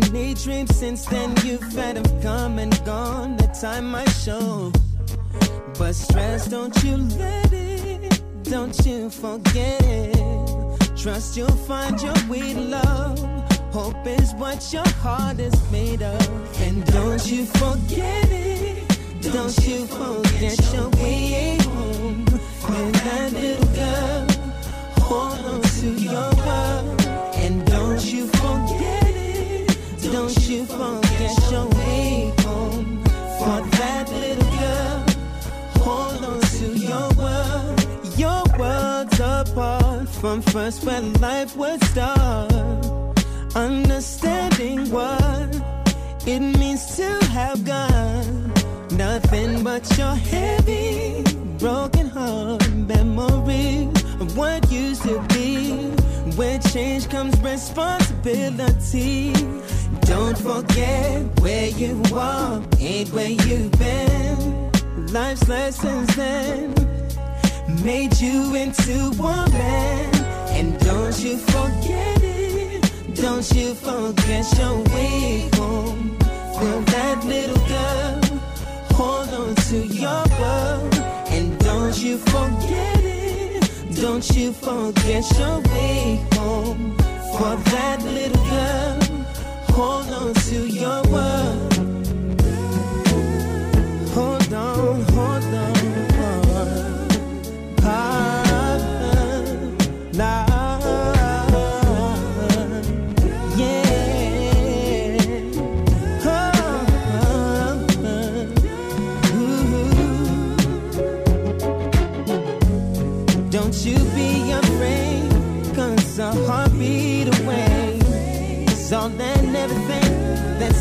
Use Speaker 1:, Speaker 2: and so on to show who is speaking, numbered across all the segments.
Speaker 1: Many dreams since then you've had them come and gone, the time might show. But stress, don't you let it, don't you forget it. Trust you'll find your way to love. Hope is what your heart is made of. And don't you forget it, don't you forget your way home. And that little girl, hold on to your world. And don't you forget it, don't you forget your way home. For that little girl, hold on to your world. Your world's apart from first where life would start. Understanding what it means to have got nothing but your heavy, broken heart memory of what used to be. When change comes responsibility. Don't forget where you are, ain't where you've been. Life's lessons then made you into a man. And don't you forget it, don't you forget your way home. Feel that little girl, hold on to your world. And don't you forget it, don't you forget your way home. For that little girl, hold on to your world.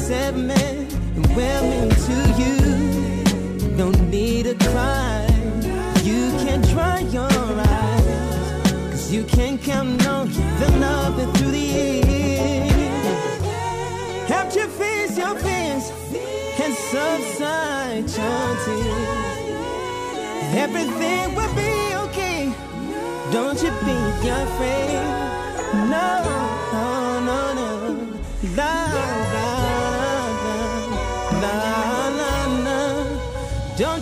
Speaker 1: Meant and to you. Need to cry, you can dry your you can count on the love that through the years. Your fears and subside your tears. Everything will be okay. Don't you be afraid. No, no, no, no. La,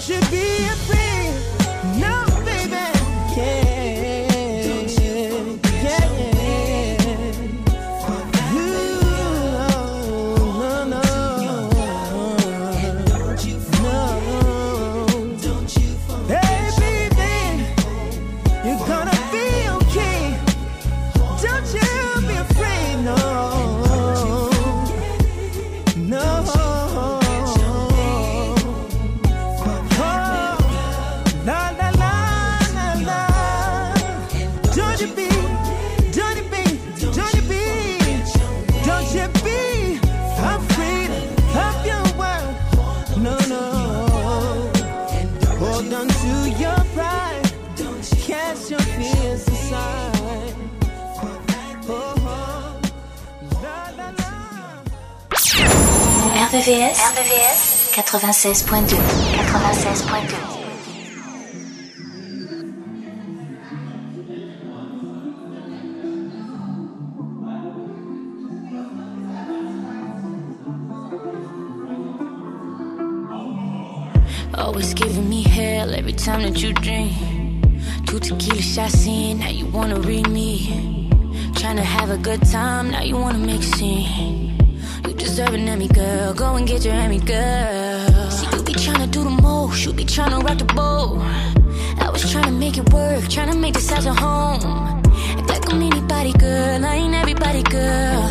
Speaker 1: You be
Speaker 2: RVVS. RVVS 96.2. 96.2.
Speaker 3: house a home. Act like I'm anybody, girl. I ain't everybody, girl.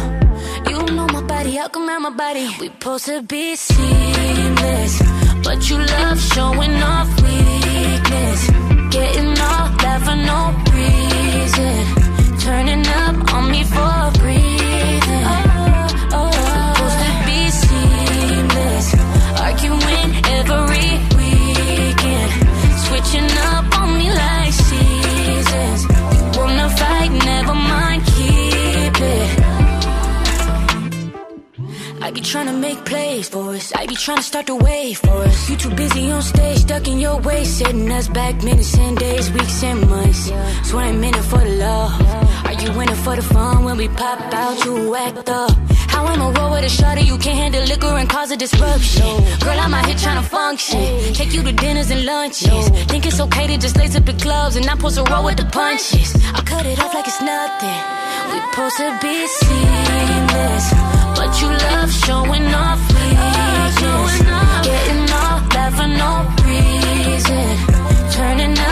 Speaker 3: You know my body how come not my body? We supposed to be seamless, but you love showing off weakness, getting all that for no reason, turning up on me for a breathing. Be trying to make plays for us. I be trying to start the wave for us. You too busy on stage, stuck in your ways, setting us back minutes and days, weeks and months. So I ain't in it for the love. Are you in for the fun when we pop out? You act up. How I'ma roll with a shawty you can't handle liquor and cause a disruption. Girl, I'm out here trying to function. Take you to dinners and lunches. Think it's okay to just lace up your gloves and not supposed to roll with the punches. I cut it off like it's nothing. We supposed to be seamless, but you love showing off getting that no reason, turning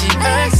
Speaker 4: she acts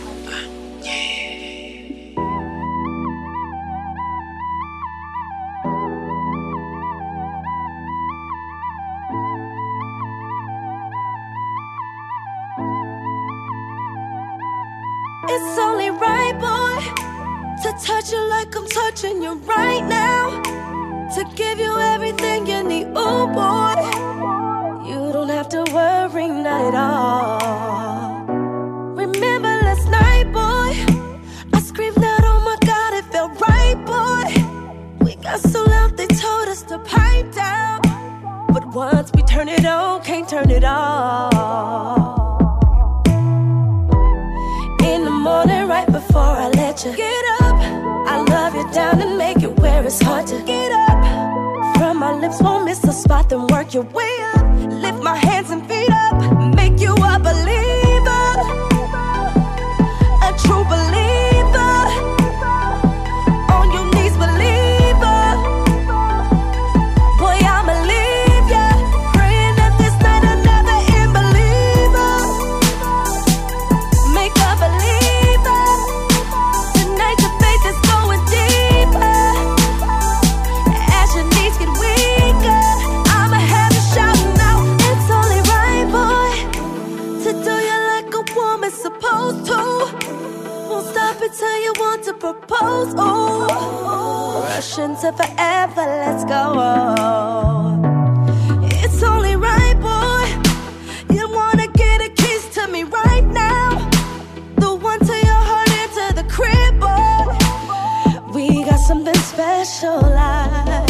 Speaker 5: special, I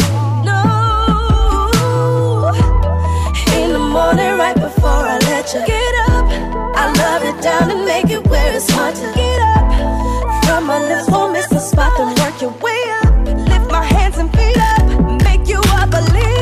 Speaker 5: know. In the morning, right before I let you get up, I love it down and make it where it's hard to get up. From my lips, won't miss a spot, then work your way up. Lift my hands and feet up, make you a believer,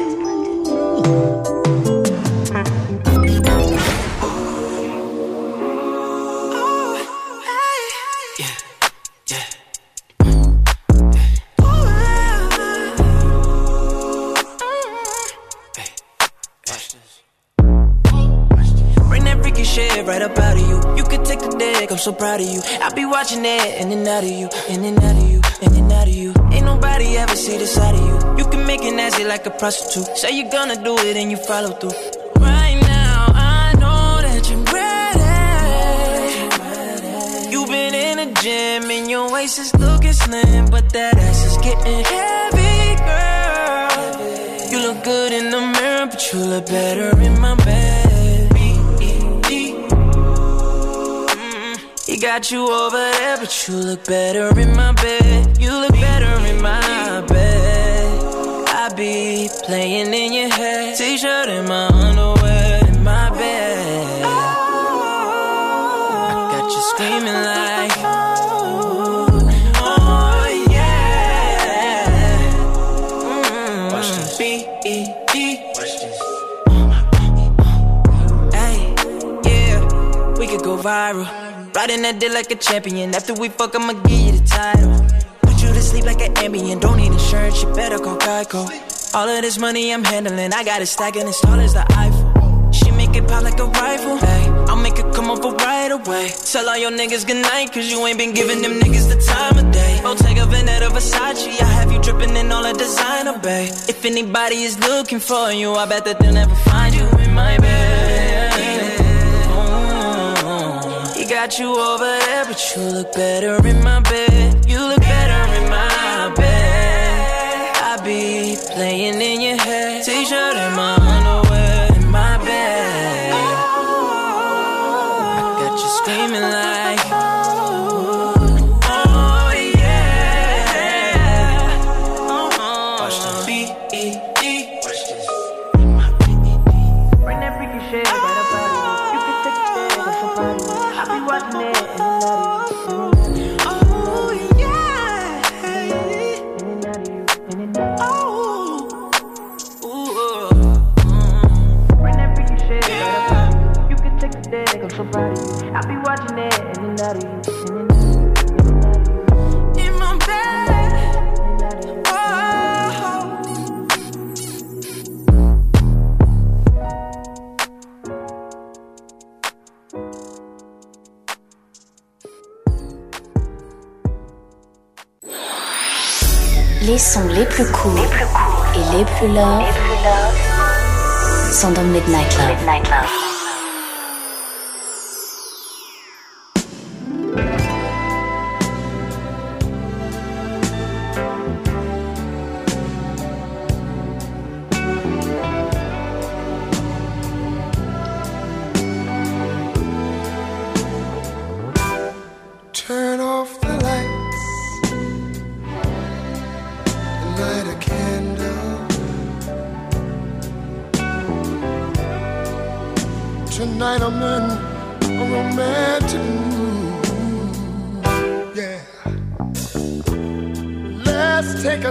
Speaker 6: so proud of you. I be watching it in and out of you, in and out of you, in and out of you. Ain't nobody ever see the side of you. You can make it nasty like a prostitute. Say you're gonna do it and you follow through. Right now, I know that you're ready. You've been in the gym and your waist is looking slim, but that ass is getting heavy, girl. You look good in the mirror, but you look better in my bed. Got you over there, but you look better in my bed. You look better in my bed. I be playing in your head, t-shirt in my Riding that dick like a champion. After we fuck, I'ma give you the title. Put you to sleep like an Ambien. Don't need insurance, you better call Geico. All of this money I'm handling, I got it stacking as tall as the Eiffel. She make it pop like a rifle. Hey, I'll make it come over right away. Tell all your niggas goodnight, cause you ain't been giving them niggas the time of day. I'll take Bottega Veneta Versace, I have you dripping in all the designer, babe. If anybody is looking for you, I bet that they'll never find you in my bed got you over there, but you look better in my bed. You look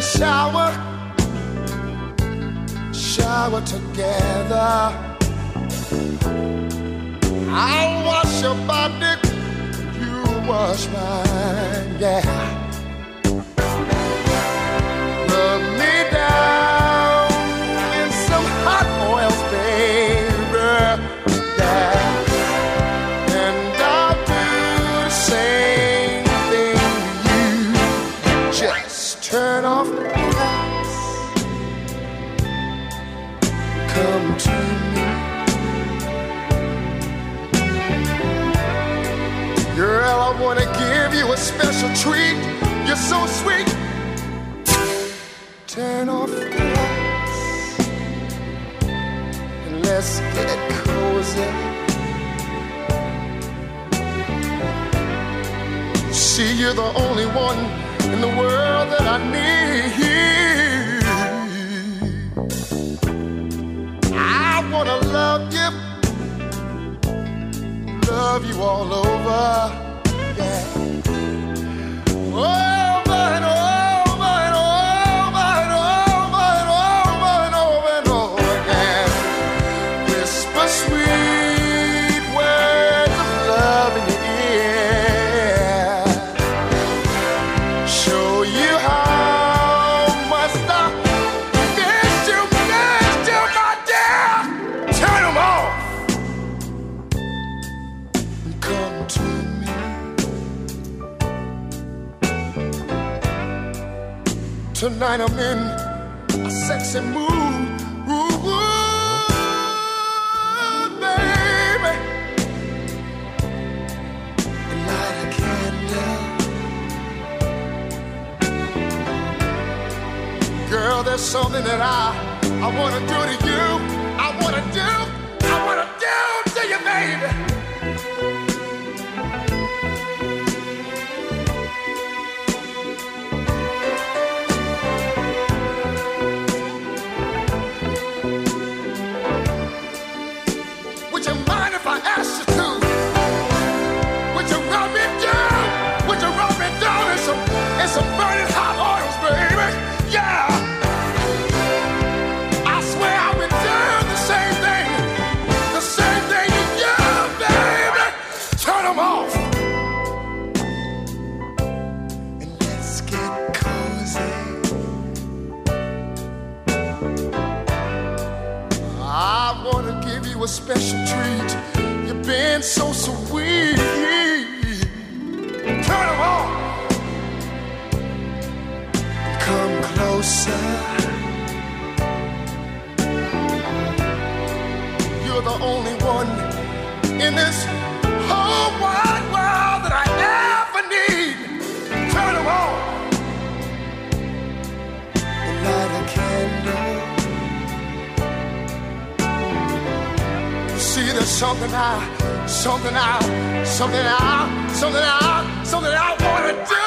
Speaker 6: a shower, shower together. I'll wash your body, you wash mine, yeah.
Speaker 7: Special treat. You're so sweet. Turn off the lights and let's get cozy. See, you're the only one in the world that I need. I wanna love you, love you all over. Yeah. Tonight I'm in a sexy mood. Ooh, ooh, baby. And light a candle. Girl, there's something that I I wanna do to you. A special treat. You've been so sweet. Turn 'em on. Come closer. You're the only one in this something I, something I, something I, something I, something I wanna do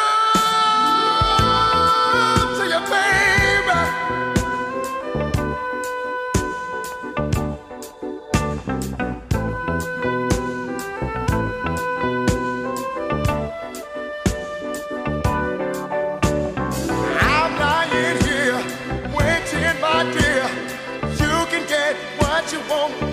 Speaker 7: to you, baby. I'm lying here, waiting, my dear. You can get what you want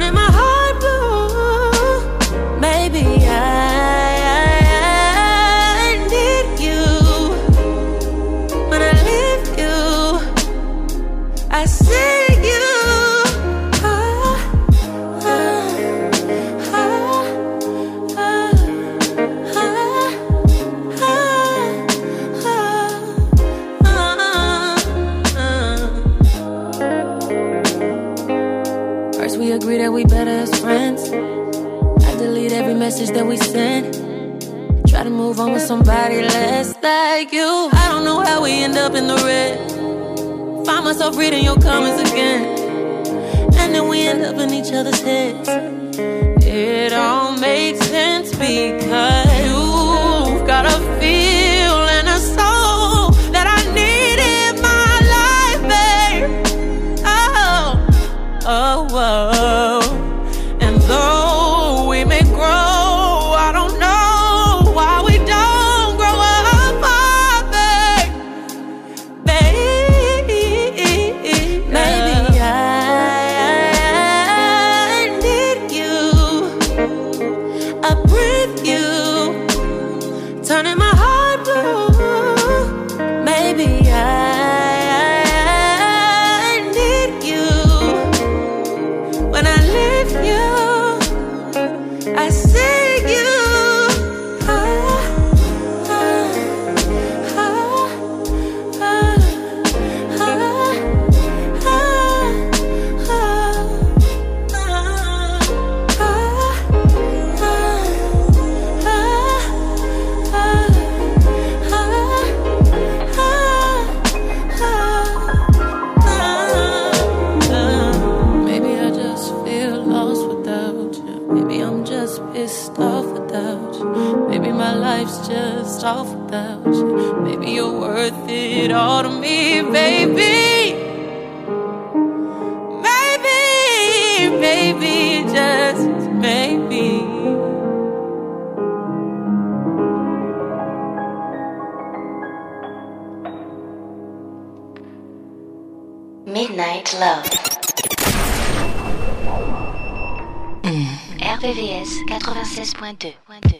Speaker 7: you,
Speaker 6: turning my
Speaker 8: somebody less like you. I don't know how we end up in the red. Find myself reading your comments again. And then we end up in each other's heads. It all makes sense because.
Speaker 9: Love. Hmm. RVVS 96.2.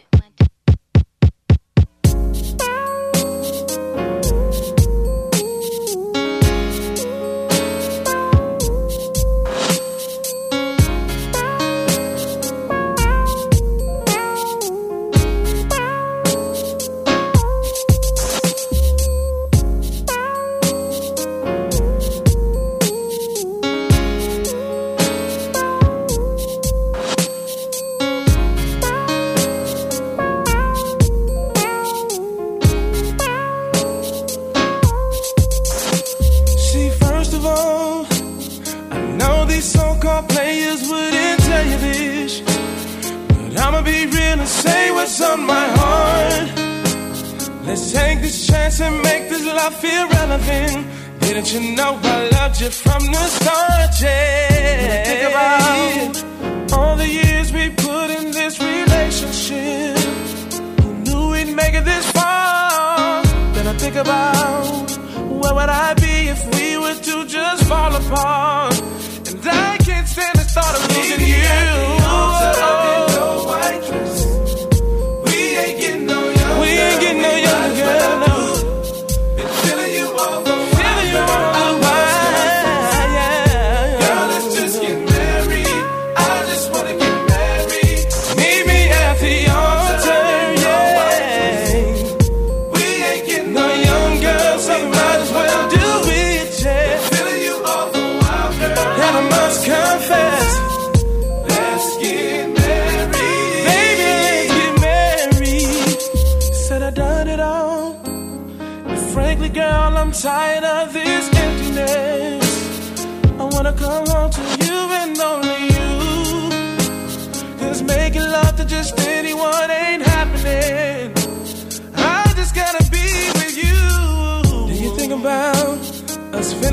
Speaker 10: apart. And I can't stand the thought of losing you.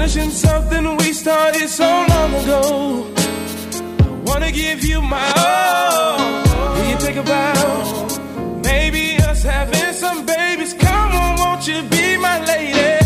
Speaker 10: pushing something we started so long ago. I wanna give you my all. Do you think about maybe us having some babies? Come on, won't you be my lady?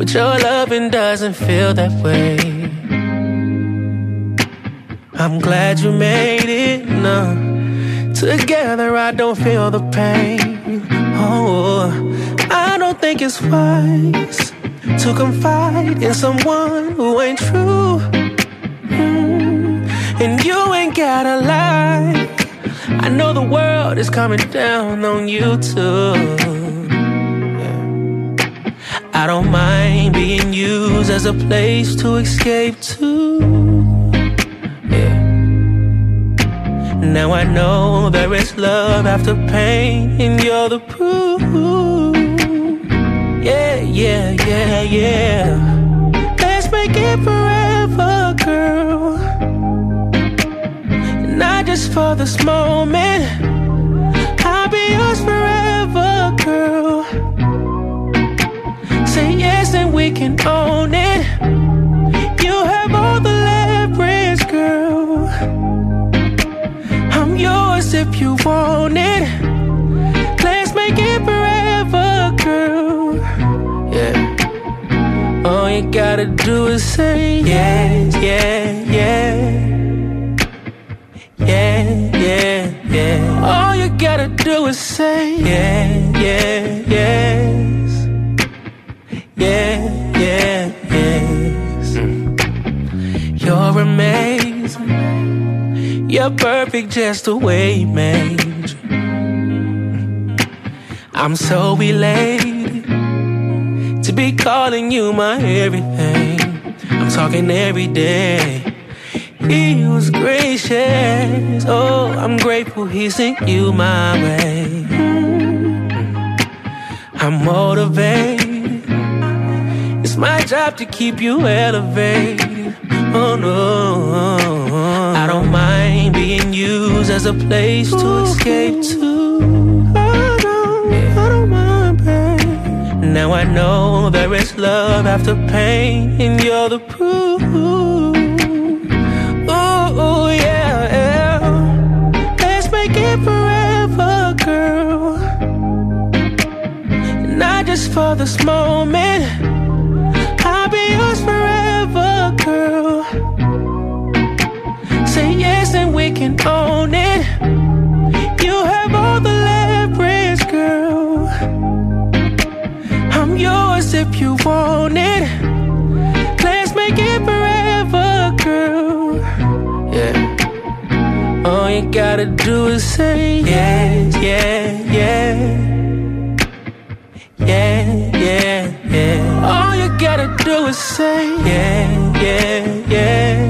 Speaker 11: But your loving doesn't feel that way. I'm glad you made it. No, together I don't feel the pain. Oh, I don't think it's wise to confide in someone who ain't true. Mm, and you ain't gotta lie. I know the world is coming down on you too. I don't mind being used as a place to escape to. Yeah. Now I know there is love after pain, and you're the proof. Yeah, yeah, yeah, yeah. Let's make it forever, girl not just for this moment. I'll be yours forever, girl. We can own it. You have all the leverage, girl. I'm yours if you want it. Let's make it forever, girl. Yeah. All you gotta do is say yes, yeah, yeah yeah, yeah, yeah. All you gotta do is say yeah, yeah, yes. Yeah, yeah, amazing. You're perfect just the way you made. I'm so elated to be calling you my everything. I'm talking every day. He was gracious. Oh, I'm grateful he sent you my way. I'm motivated. It's my job to keep you elevated. Oh no, I don't mind being used as a place to escape to. I don't, I don't mind, babe. Now I know there is love after pain, and you're the proof. Ooh, yeah, yeah. Let's make it forever, girl. Not just for this moment. Want it. Let's make it forever, girl. Yeah. All you gotta do is say yes, yeah, yeah. Yeah, yeah, yeah. All you gotta do is say yeah, yeah. Yeah,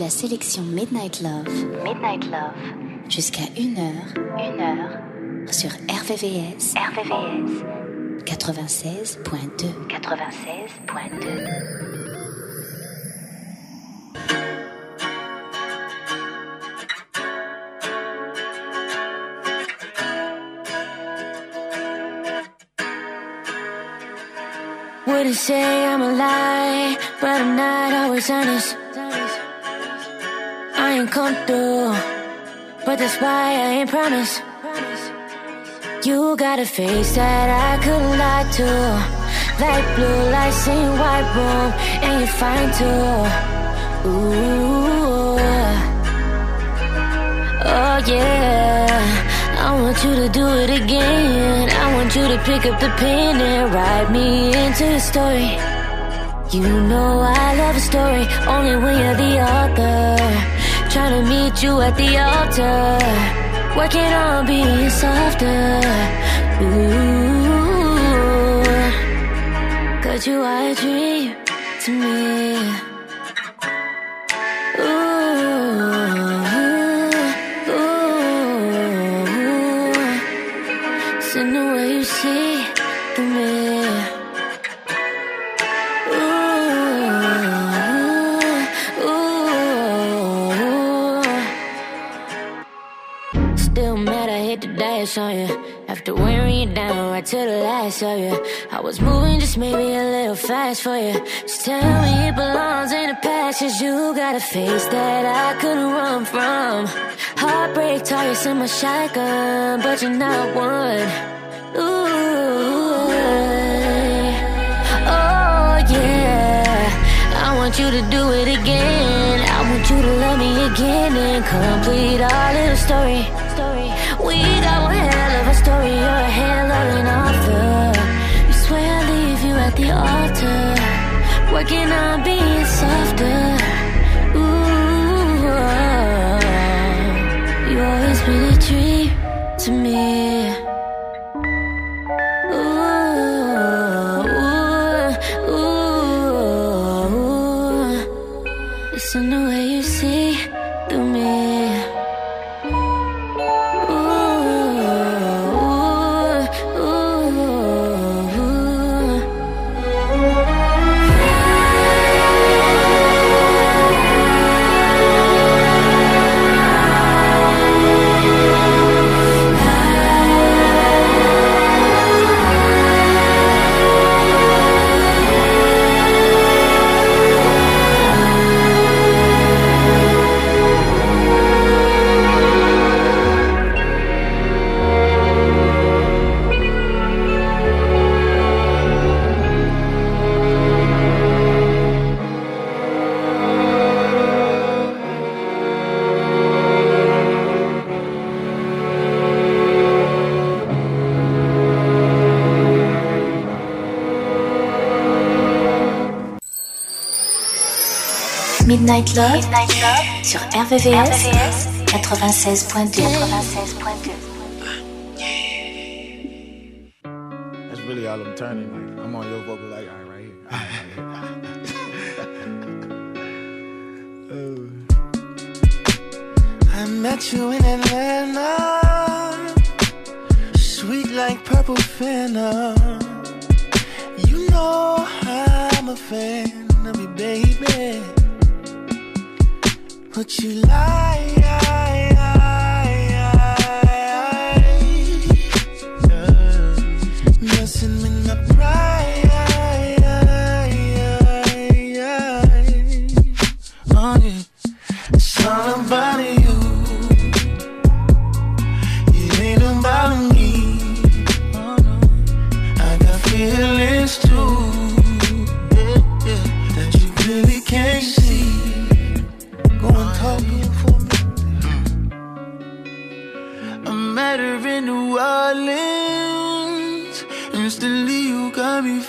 Speaker 9: La sélection Midnight Love, Midnight Love, jusqu'à 1h, 1h, sur RVVS, RVVS, 96.2, 96.2.
Speaker 3: Wouldn't say I'm a lie, but I'm not always honest? I ain't come through, but that's why I ain't promise. You got a face that I could lie to. like blue lights in white room, and you're fine too. Ooh, oh yeah. I want you to do it again. I want you to pick up the pen and write me into your story. You know I love a story only when you're the author. Trying to meet you at the altar. Working on being softer. Ooh, cause you are a dream to me. To the last of you I was moving just maybe a little fast for you Just tell me it belongs in the past Cause you got a face that I couldn't run from. Heartbreak targets in my shotgun But you're not one. Ooh, oh yeah. I want you to do it again. I want you to love me again And complete our little story. We got one Working on being softer? Ooh, you always been a dream to me
Speaker 12: Midnight Love, Midnight Love sur RVVS, RVVS 96.2. 96.2.
Speaker 13: That's really all I'm turning. Like I'm on your vocal like right, right here. All right, right here.
Speaker 14: I met you in Atlanta, sweet like purple fennel. You know I'm a fan of you, baby. But you lie?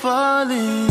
Speaker 14: falling.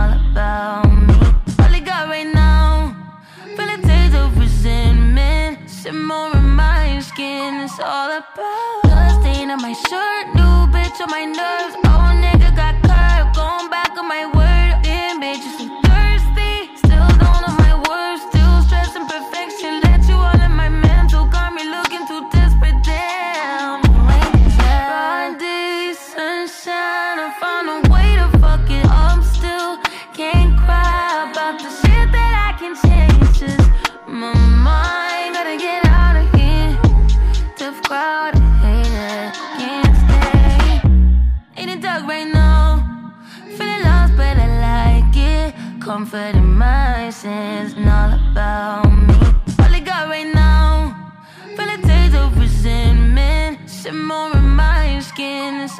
Speaker 3: all about me. All I got right now, feeling days of resentment. Simmering my skin, it's all about. Blood stain on my shirt, new bitch on my nerves. Old nigga got curved, going back on my word.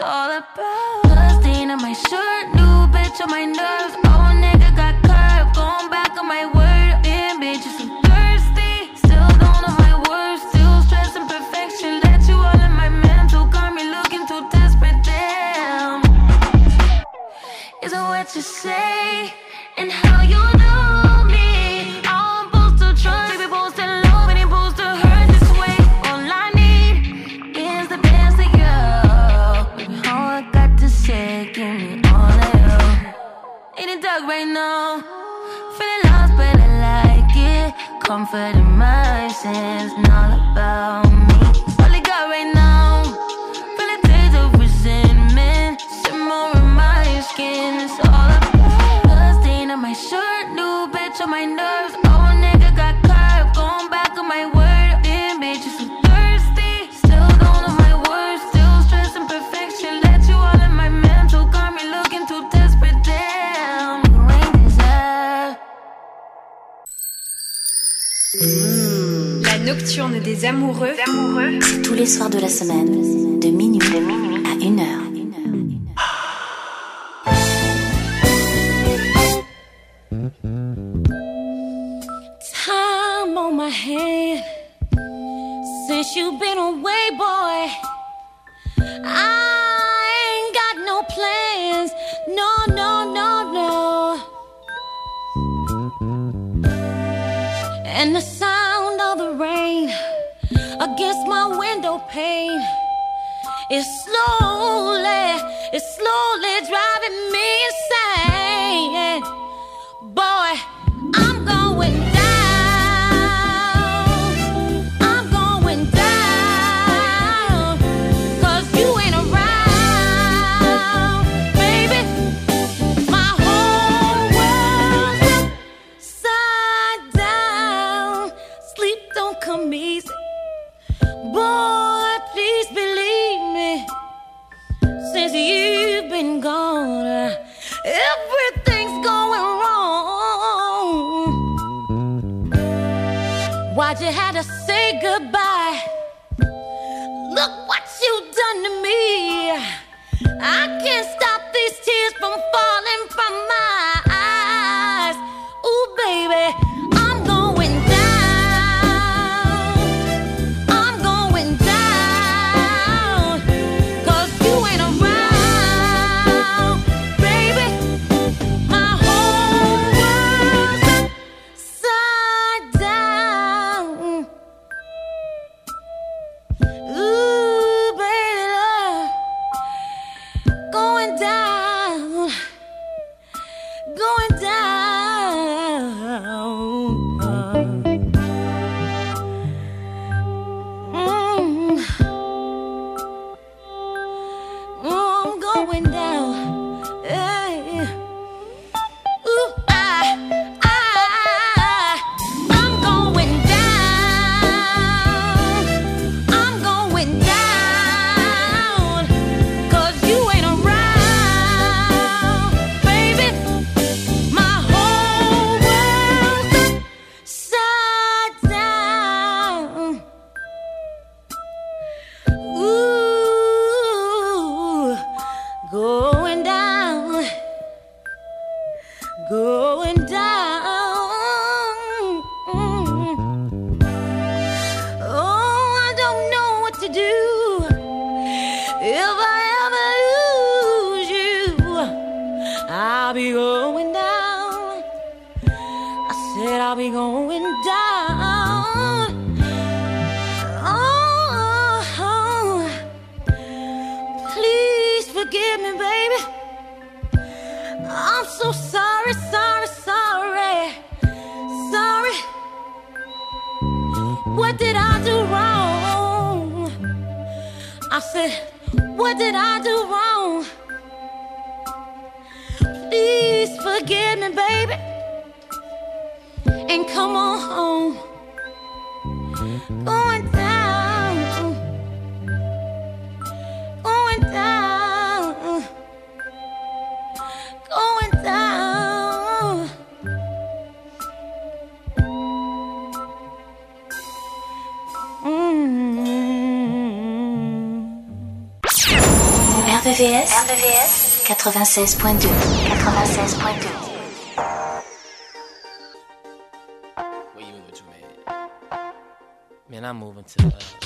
Speaker 3: all about. Bloodstains on my shirt, new bitch on my nerves.
Speaker 15: nocturne des amoureux,
Speaker 2: tous les soirs de la semaine, de minuit
Speaker 3: It's slowly, it's slowly driving me insane. some fun.
Speaker 2: RBVS, RBVS 96.2 96.2
Speaker 16: Man, I'm moving to uh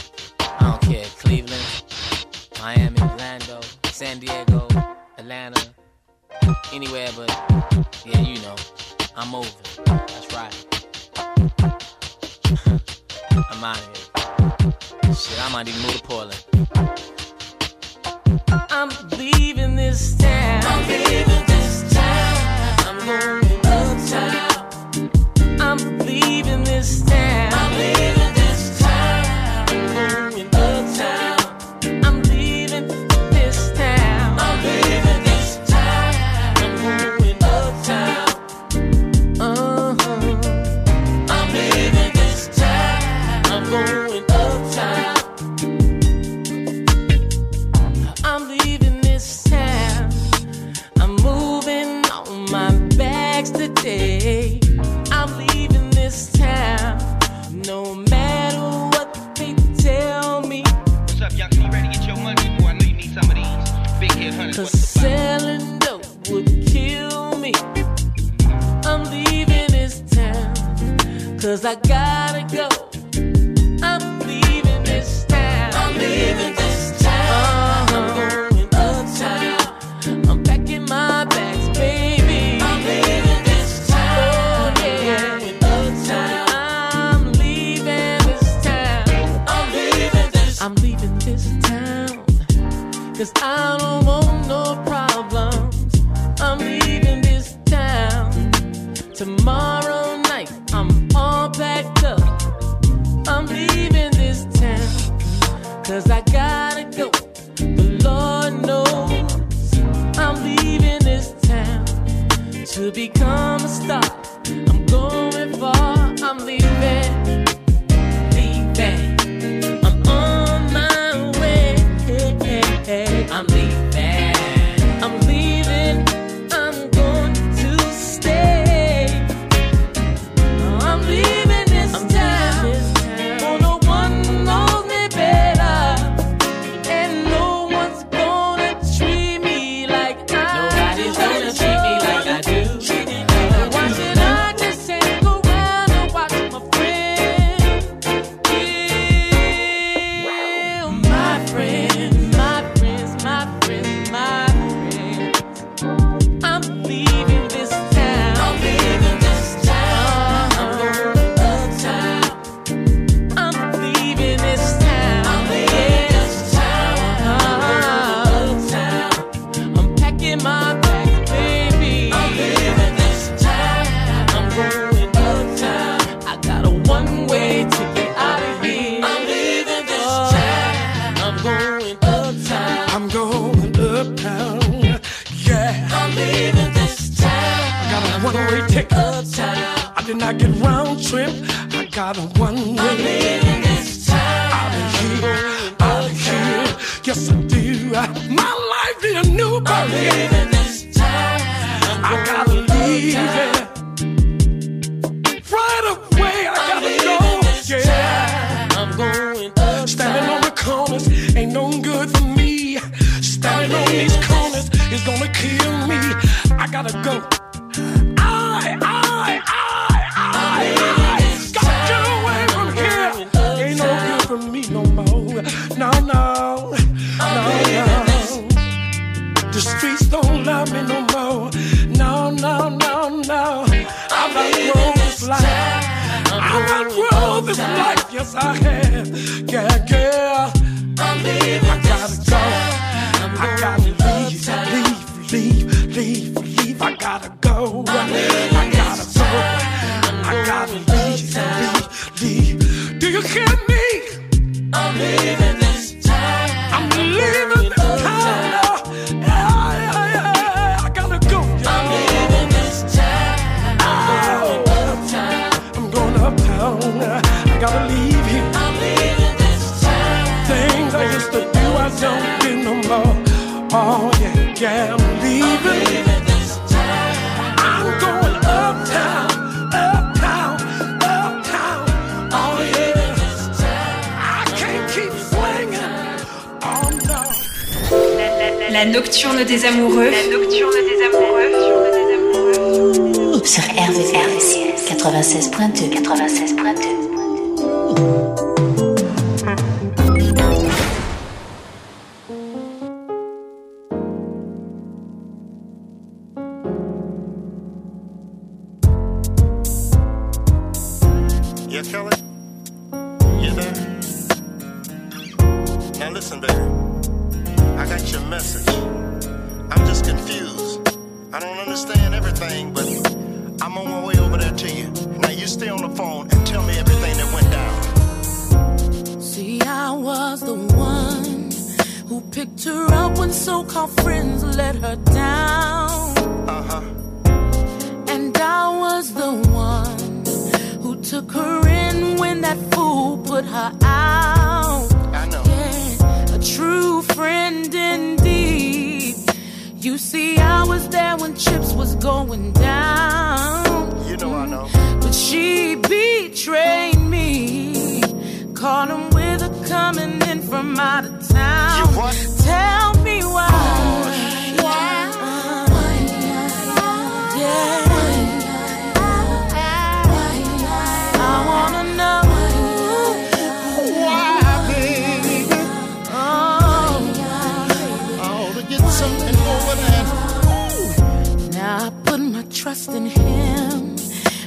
Speaker 16: Yeah,
Speaker 7: Kelly? You there? Now listen, baby. I got your message. I'm just confused. I don't understand everything, but I'm on my way over there to you. Now you stay on the phone and tell me everything that went down.
Speaker 15: See, I was the one who picked her up when so called friends let her down.
Speaker 7: Uh huh.
Speaker 15: And I was the one took her in when that fool put her out.
Speaker 7: I know.
Speaker 15: Yeah, a true friend indeed. You see, I was there when chips was going down.
Speaker 7: You know I know.
Speaker 15: But she betrayed me. Caught him with her coming in from out of town.
Speaker 7: You what?
Speaker 15: Tell me why. Why? Trust in him.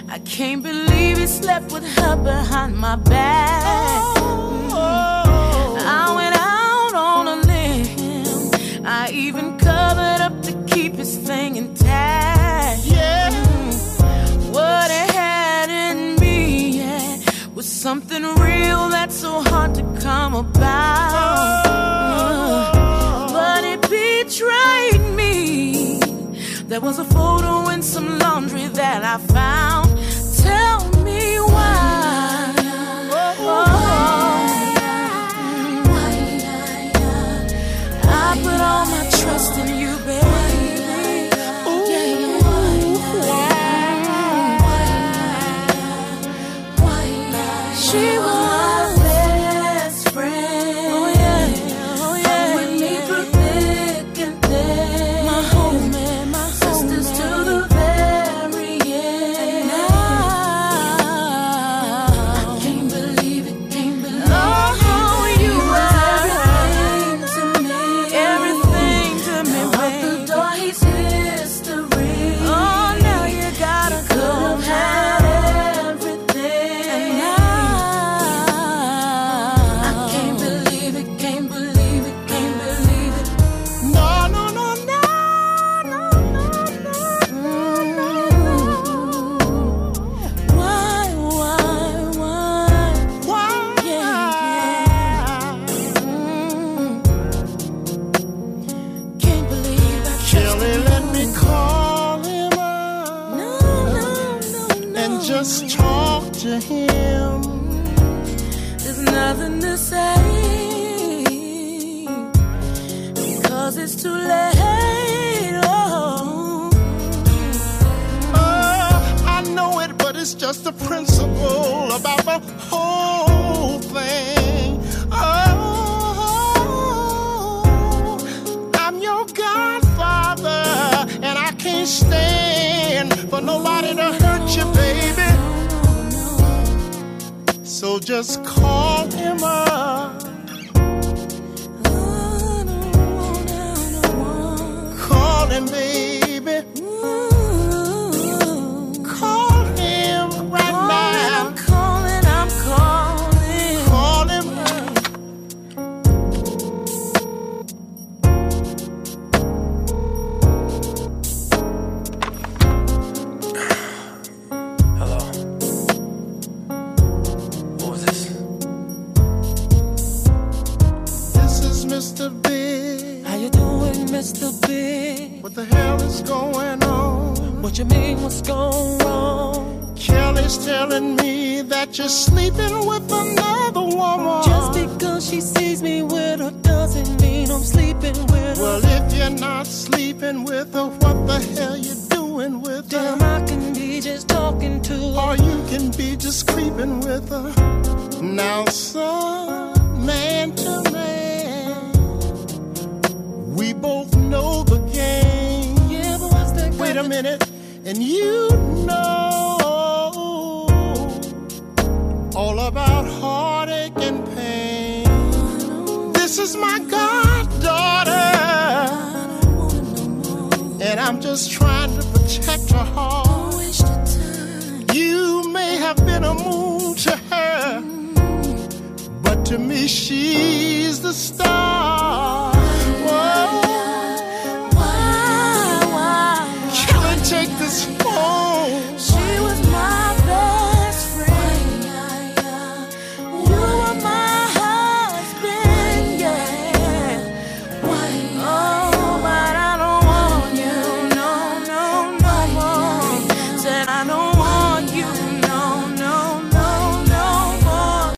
Speaker 15: I can't believe he slept with her behind my back. Oh. I went out on a limb. I even covered up to keep his thing intact.
Speaker 7: Yeah.
Speaker 15: What it had in me yeah, was something real that's so hard to come about. But There was a photo in some laundry that I found.